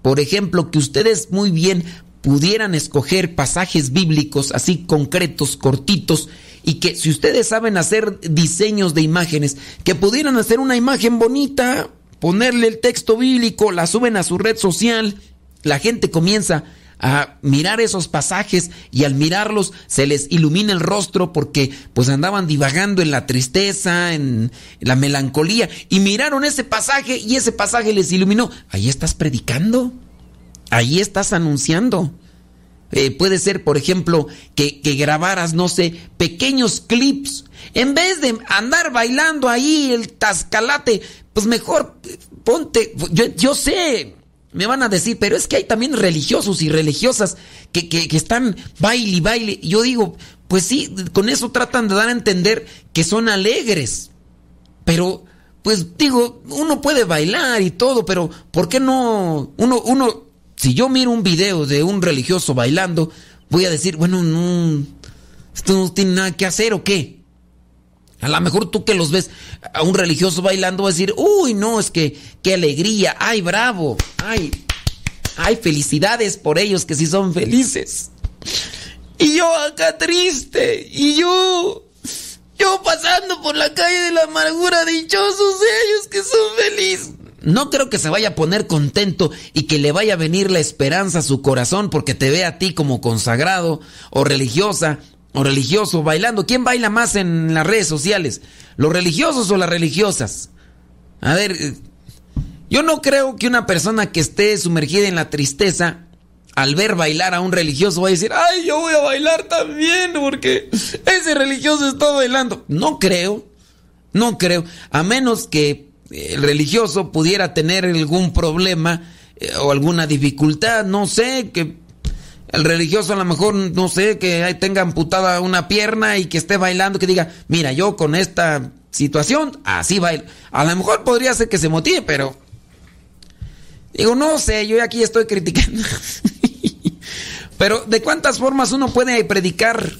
Por ejemplo, que ustedes muy bien pudieran escoger pasajes bíblicos así concretos, cortitos, y que si ustedes saben hacer diseños de imágenes, que pudieran hacer una imagen bonita, ponerle el texto bíblico, la suben a su red social, la gente comienza a mirar esos pasajes y al mirarlos se les ilumina el rostro porque pues andaban divagando en la tristeza, en la melancolía y miraron ese pasaje y ese pasaje les iluminó. Ahí estás predicando, ahí estás anunciando. Eh, puede ser, por ejemplo, que, que, grabaras, no sé, pequeños clips. En vez de andar bailando ahí el tascalate, pues mejor eh, ponte, yo, yo sé, me van a decir, pero es que hay también religiosos y religiosas que, que, que están baile y baile. Yo digo, pues sí, con eso tratan de dar a entender que son alegres. Pero, pues digo, uno puede bailar y todo, pero ¿por qué no? Uno, uno si yo miro un video de un religioso bailando, voy a decir, bueno, no, esto no tiene nada que hacer o qué. A lo mejor tú que los ves a un religioso bailando vas a decir, uy, no, es que qué alegría, ay, bravo, ay, ay, felicidades por ellos que sí son felices. Y yo acá triste, y yo, yo pasando por la calle de la amargura, dichosos ellos que son felices no creo que se vaya a poner contento y que le vaya a venir la esperanza a su corazón porque te ve a ti como consagrado o religiosa o religioso bailando. ¿Quién baila más en las redes sociales? ¿Los religiosos o las religiosas? A ver, eh, yo no creo que una persona que esté sumergida en la tristeza al ver bailar a un religioso va a decir, ay, yo voy a bailar también porque ese religioso está bailando. No creo, no creo, a menos que el religioso pudiera tener algún problema eh, o alguna dificultad, no sé, que el religioso a lo mejor, no sé, que tenga amputada una pierna y que esté bailando, que diga, mira, yo con esta situación, así bailo. A lo mejor podría ser que se motive, pero Digo, no sé, yo aquí estoy criticando. Pero ¿de cuántas formas uno puede predicar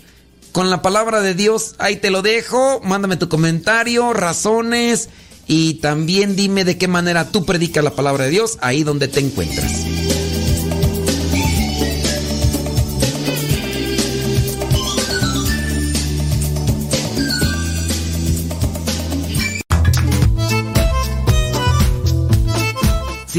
con la palabra de Dios? Ahí te lo dejo, mándame tu comentario, razones y también dime de qué manera tú predicas la palabra de Dios ahí donde te encuentras.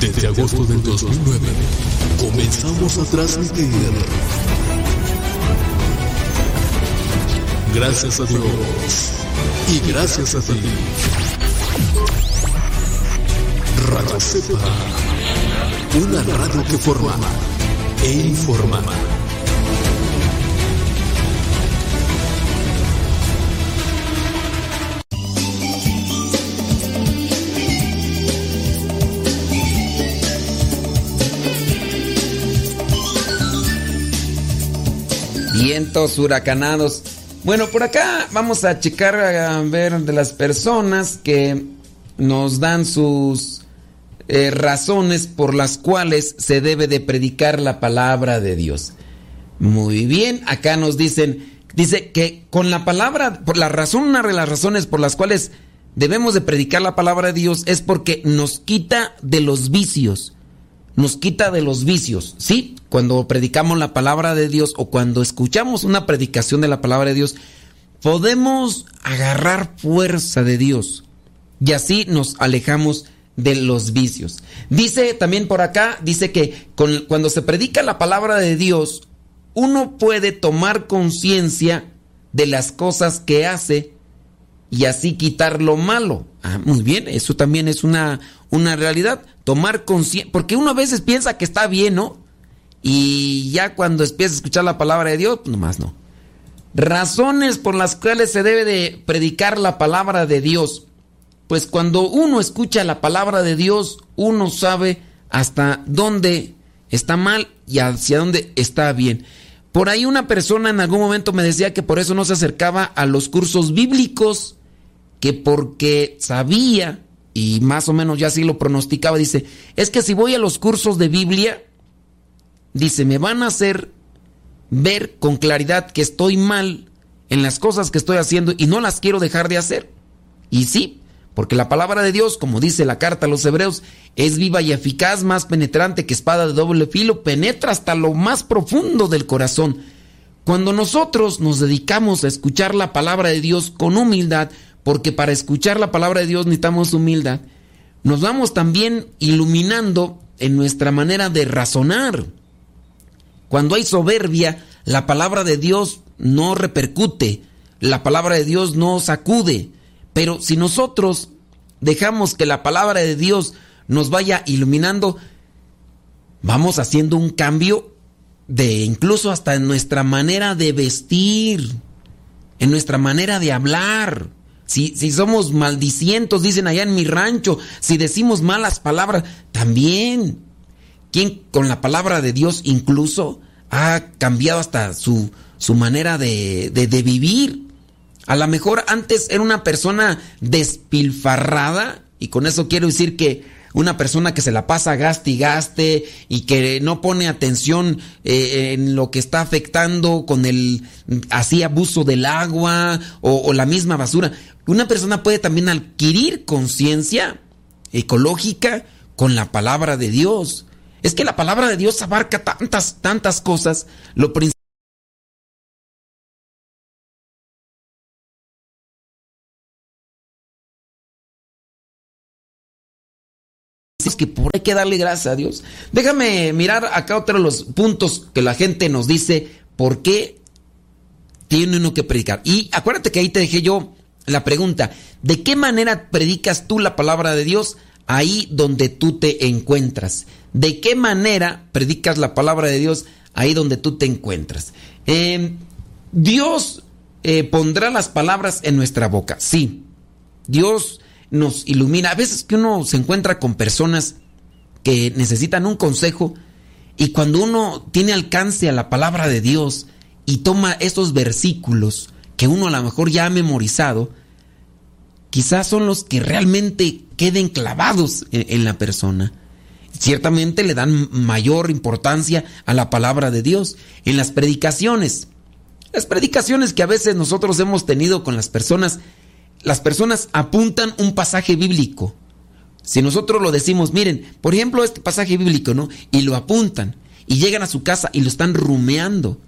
Desde agosto del 2009 comenzamos a transmitir. Gracias a Dios y gracias a ti. Radio Cepa una radio que forma e informa. Vientos huracanados. Bueno, por acá vamos a checar a ver de las personas que nos dan sus eh, razones por las cuales se debe de predicar la palabra de Dios. Muy bien, acá nos dicen, dice que con la palabra, por la razón, una de las razones por las cuales debemos de predicar la palabra de Dios es porque nos quita de los vicios, nos quita de los vicios, ¿sí? Cuando predicamos la palabra de Dios o cuando escuchamos una predicación de la palabra de Dios, podemos agarrar fuerza de Dios y así nos alejamos de los vicios. Dice también por acá, dice que cuando se predica la palabra de Dios, uno puede tomar conciencia de las cosas que hace y así quitar lo malo. Ah, muy bien, eso también es una, una realidad. Tomar conciencia, porque uno a veces piensa que está bien, ¿no? Y ya cuando empieza a escuchar la palabra de Dios, pues nomás no. Razones por las cuales se debe de predicar la palabra de Dios. Pues cuando uno escucha la palabra de Dios, uno sabe hasta dónde está mal y hacia dónde está bien. Por ahí una persona en algún momento me decía que por eso no se acercaba a los cursos bíblicos, que porque sabía, y más o menos ya así lo pronosticaba, dice, es que si voy a los cursos de Biblia, dice, me van a hacer ver con claridad que estoy mal en las cosas que estoy haciendo y no las quiero dejar de hacer. Y sí, porque la palabra de Dios, como dice la carta a los hebreos, es viva y eficaz, más penetrante que espada de doble filo, penetra hasta lo más profundo del corazón. Cuando nosotros nos dedicamos a escuchar la palabra de Dios con humildad, porque para escuchar la palabra de Dios necesitamos humildad, nos vamos también iluminando en nuestra manera de razonar. Cuando hay soberbia, la palabra de Dios no repercute, la palabra de Dios no sacude, pero si nosotros dejamos que la palabra de Dios nos vaya iluminando, vamos haciendo un cambio de incluso hasta en nuestra manera de vestir, en nuestra manera de hablar. Si, si somos maldicientos, dicen allá en mi rancho, si decimos malas palabras, también. ¿Quién con la palabra de Dios incluso ha cambiado hasta su, su manera de, de, de vivir? A lo mejor antes era una persona despilfarrada Y con eso quiero decir que una persona que se la pasa gaste y gaste y que no pone atención eh, en lo que está afectando con el así abuso del agua o, o la misma basura. Una persona puede también adquirir conciencia ecológica con la palabra de Dios. Es que la palabra de Dios abarca tantas, tantas cosas. Lo principal que por hay que darle gracias a Dios. Déjame mirar acá otro de los puntos que la gente nos dice por qué tiene uno que predicar. Y acuérdate que ahí te dejé yo la pregunta, ¿de qué manera predicas tú la palabra de Dios ahí donde tú te encuentras? ¿De qué manera predicas la palabra de Dios ahí donde tú te encuentras? Eh, Dios eh, pondrá las palabras en nuestra boca, sí. Dios nos ilumina. A veces que uno se encuentra con personas que necesitan un consejo y cuando uno tiene alcance a la palabra de Dios y toma esos versículos que uno a lo mejor ya ha memorizado, quizás son los que realmente queden clavados en la persona. Ciertamente le dan mayor importancia a la palabra de Dios. En las predicaciones, las predicaciones que a veces nosotros hemos tenido con las personas, las personas apuntan un pasaje bíblico. Si nosotros lo decimos, miren, por ejemplo, este pasaje bíblico, ¿no? Y lo apuntan y llegan a su casa y lo están rumeando.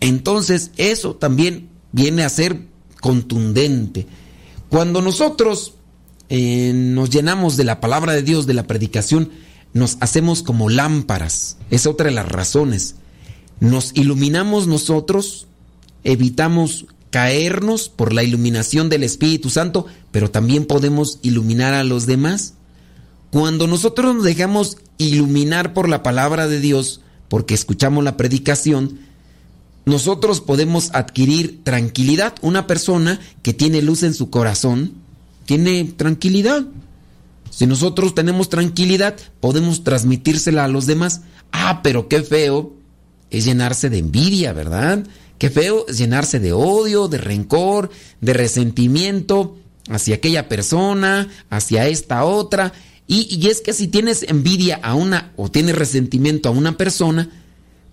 Entonces, eso también viene a ser contundente. Cuando nosotros eh, nos llenamos de la palabra de Dios, de la predicación, nos hacemos como lámparas. Es otra de las razones. Nos iluminamos nosotros, evitamos caernos por la iluminación del Espíritu Santo, pero también podemos iluminar a los demás. Cuando nosotros nos dejamos iluminar por la palabra de Dios, porque escuchamos la predicación, nosotros podemos adquirir tranquilidad. Una persona que tiene luz en su corazón tiene tranquilidad. Si nosotros tenemos tranquilidad, podemos transmitírsela a los demás. Ah, pero qué feo es llenarse de envidia, ¿verdad? Qué feo es llenarse de odio, de rencor, de resentimiento hacia aquella persona, hacia esta otra. Y, y, es que si tienes envidia a una o tienes resentimiento a una persona,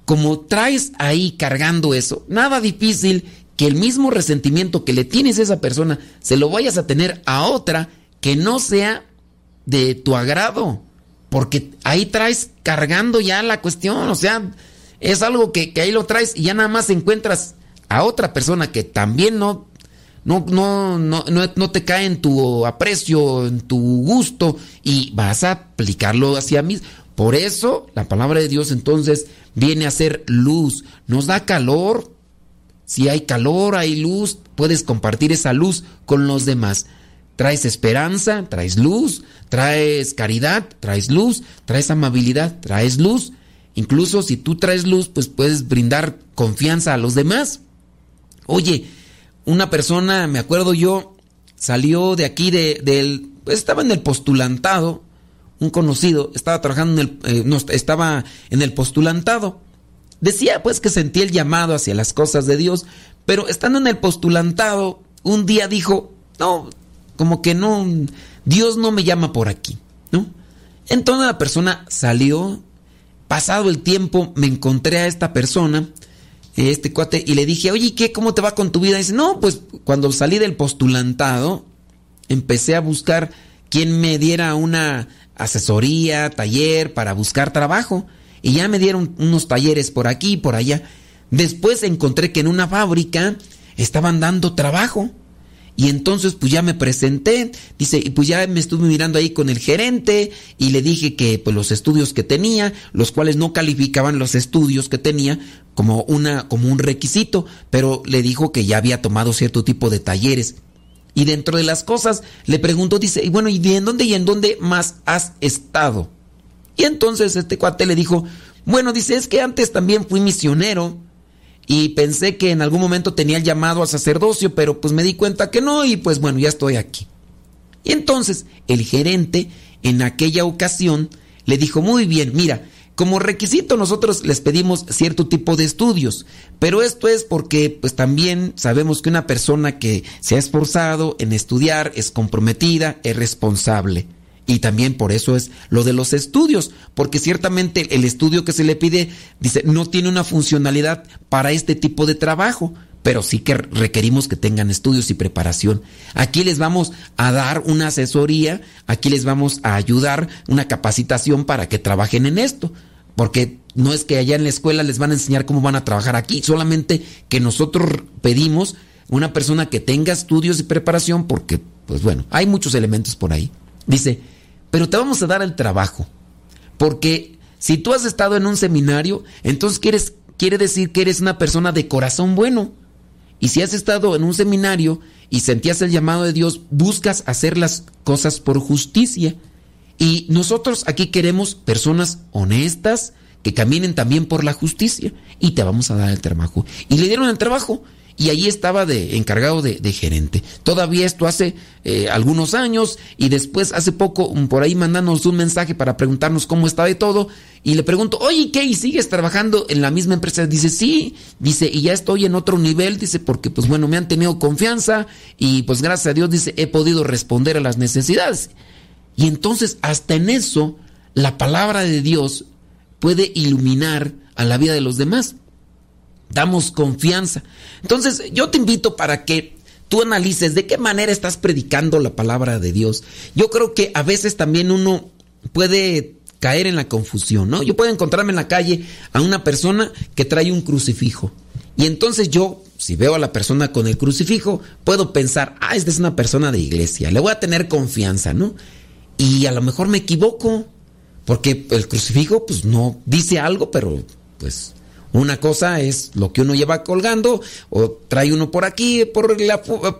como traes ahí cargando eso, nada difícil que el mismo resentimiento que le tienes a esa persona se lo vayas a tener a otra que no sea de tu agrado. Porque ahí traes cargando ya la cuestión, o sea, es algo que, que, ahí lo traes y ya nada más encuentras a otra persona que también no, no, no, no, no, te cae en tu aprecio, en tu gusto y vas a aplicarlo hacia mí. Por eso la palabra de Dios entonces viene a ser luz, nos da calor. Si hay calor, hay luz, puedes compartir esa luz con los demás. Traes esperanza, traes luz, traes caridad, traes luz, traes amabilidad, traes luz. Incluso si tú traes luz, pues puedes brindar confianza a los demás. Oye, una persona, me acuerdo yo, salió de aquí de, del, pues estaba en el postulantado, un conocido, estaba trabajando en el, eh, no, estaba en el postulantado. Decía pues que sentía el llamado hacia las cosas de Dios, pero estando en el postulantado, un día dijo, no, como que no, Dios no me llama por aquí, ¿no? Entonces la persona salió, pasado el tiempo me encontré a esta persona, este cuate, y le dije, oye, ¿qué? ¿Cómo te va con tu vida? Dice, no, pues cuando salí del postulantado, empecé a buscar quien me diera una asesoría, taller para buscar trabajo. Y ya me dieron unos talleres por aquí y por allá. Después encontré que en una fábrica estaban dando trabajo. Y entonces pues ya me presenté, dice, y pues ya me estuve mirando ahí con el gerente y le dije que pues los estudios que tenía, los cuales no calificaban los estudios que tenía como una como un requisito, pero le dijo que ya había tomado cierto tipo de talleres. Y dentro de las cosas le preguntó, dice, y bueno, ¿y en dónde y en dónde más has estado? Y entonces este cuate le dijo, bueno, dice, es que antes también fui misionero y pensé que en algún momento tenía el llamado a sacerdocio, pero pues me di cuenta que no y pues bueno, ya estoy aquí. Y entonces el gerente en aquella ocasión le dijo, muy bien, mira, como requisito nosotros les pedimos cierto tipo de estudios, pero esto es porque pues también sabemos que una persona que se ha esforzado en estudiar es comprometida, es responsable. Y también por eso es lo de los estudios, porque ciertamente el estudio que se le pide, dice, no tiene una funcionalidad para este tipo de trabajo, pero sí que requerimos que tengan estudios y preparación. Aquí les vamos a dar una asesoría, aquí les vamos a ayudar, una capacitación para que trabajen en esto, porque no es que allá en la escuela les van a enseñar cómo van a trabajar aquí, solamente que nosotros pedimos una persona que tenga estudios y preparación, porque, pues bueno, hay muchos elementos por ahí. Dice, pero te vamos a dar el trabajo, porque si tú has estado en un seminario, entonces quieres, quiere decir que eres una persona de corazón bueno. Y si has estado en un seminario y sentías el llamado de Dios, buscas hacer las cosas por justicia. Y nosotros aquí queremos personas honestas que caminen también por la justicia. Y te vamos a dar el trabajo. Y le dieron el trabajo y allí estaba de encargado de, gerente. Todavía esto hace eh, algunos años y después hace poco mm, por ahí mandándonos un mensaje para preguntarnos cómo estaba y todo y le pregunto, oye, ¿qué? ¿Y sigues trabajando en la misma empresa? Dice, sí, dice, y ya estoy en otro nivel, dice, porque pues bueno, me han tenido confianza y pues gracias a Dios, dice, he podido responder a las necesidades. Y entonces hasta en eso la palabra de Dios puede iluminar a la vida de los demás damos confianza. Entonces, yo te invito para que tú analices de qué manera estás predicando la palabra de Dios. Yo creo que a veces también uno puede caer en la confusión, ¿no? Yo puedo encontrarme en la calle a una persona que trae un crucifijo. Y entonces yo, si veo a la persona con el crucifijo, puedo pensar, ah, esta es una persona de iglesia, le voy a tener confianza, ¿no? Y a lo mejor me equivoco, porque el crucifijo, pues no dice algo, pero pues una cosa es lo que uno lleva colgando o trae uno por aquí, por,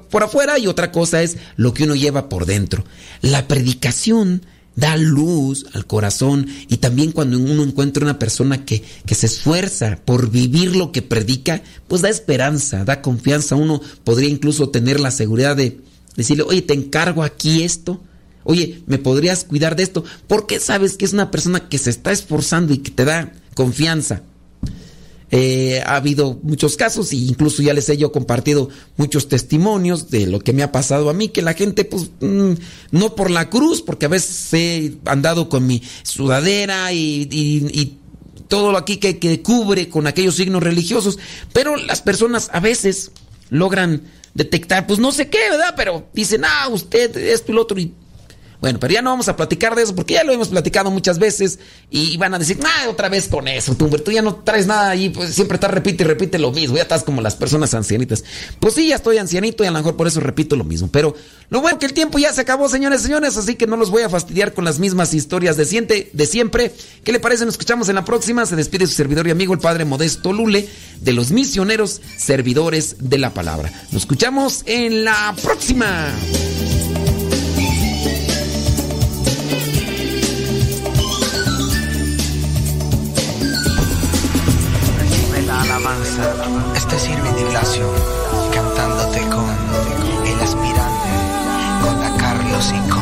por afuera, y otra cosa es lo que uno lleva por dentro. La predicación da luz al corazón y también cuando uno encuentra una persona que, que se esfuerza por vivir lo que predica, pues da esperanza, da confianza. Uno podría incluso tener la seguridad de decirle, oye, te encargo aquí esto. Oye, ¿me podrías cuidar de esto? Porque sabes que es una persona que se está esforzando y que te da confianza. Eh, ha habido muchos casos e incluso ya les he yo compartido muchos testimonios de lo que me ha pasado a mí, que la gente pues mm, no por la cruz, porque a veces he andado con mi sudadera y, todo lo aquí que, que, cubre con aquellos signos religiosos, pero las personas a veces logran detectar, pues no sé qué, ¿verdad? Pero dicen, ah, usted, esto y lo otro, y bueno, pero ya no vamos a platicar de eso porque ya lo hemos platicado muchas veces y van a decir, ah, otra vez con eso, tú, tú ya no traes nada ahí, pues siempre estás repite y repite lo mismo, ya estás como las personas ancianitas. Pues sí, ya estoy ancianito y a lo mejor por eso repito lo mismo, pero lo bueno que el tiempo ya se acabó, señores y señores, así que no los voy a fastidiar con las mismas historias de, de siempre. ¿Qué le parece? Nos escuchamos en la próxima. Se despide su servidor y amigo, el Padre Modesto Lule, de los misioneros servidores de la palabra. Nos escuchamos en la próxima. Este sirve de Ignacio cantándote con el aspirante, con la Carlos y con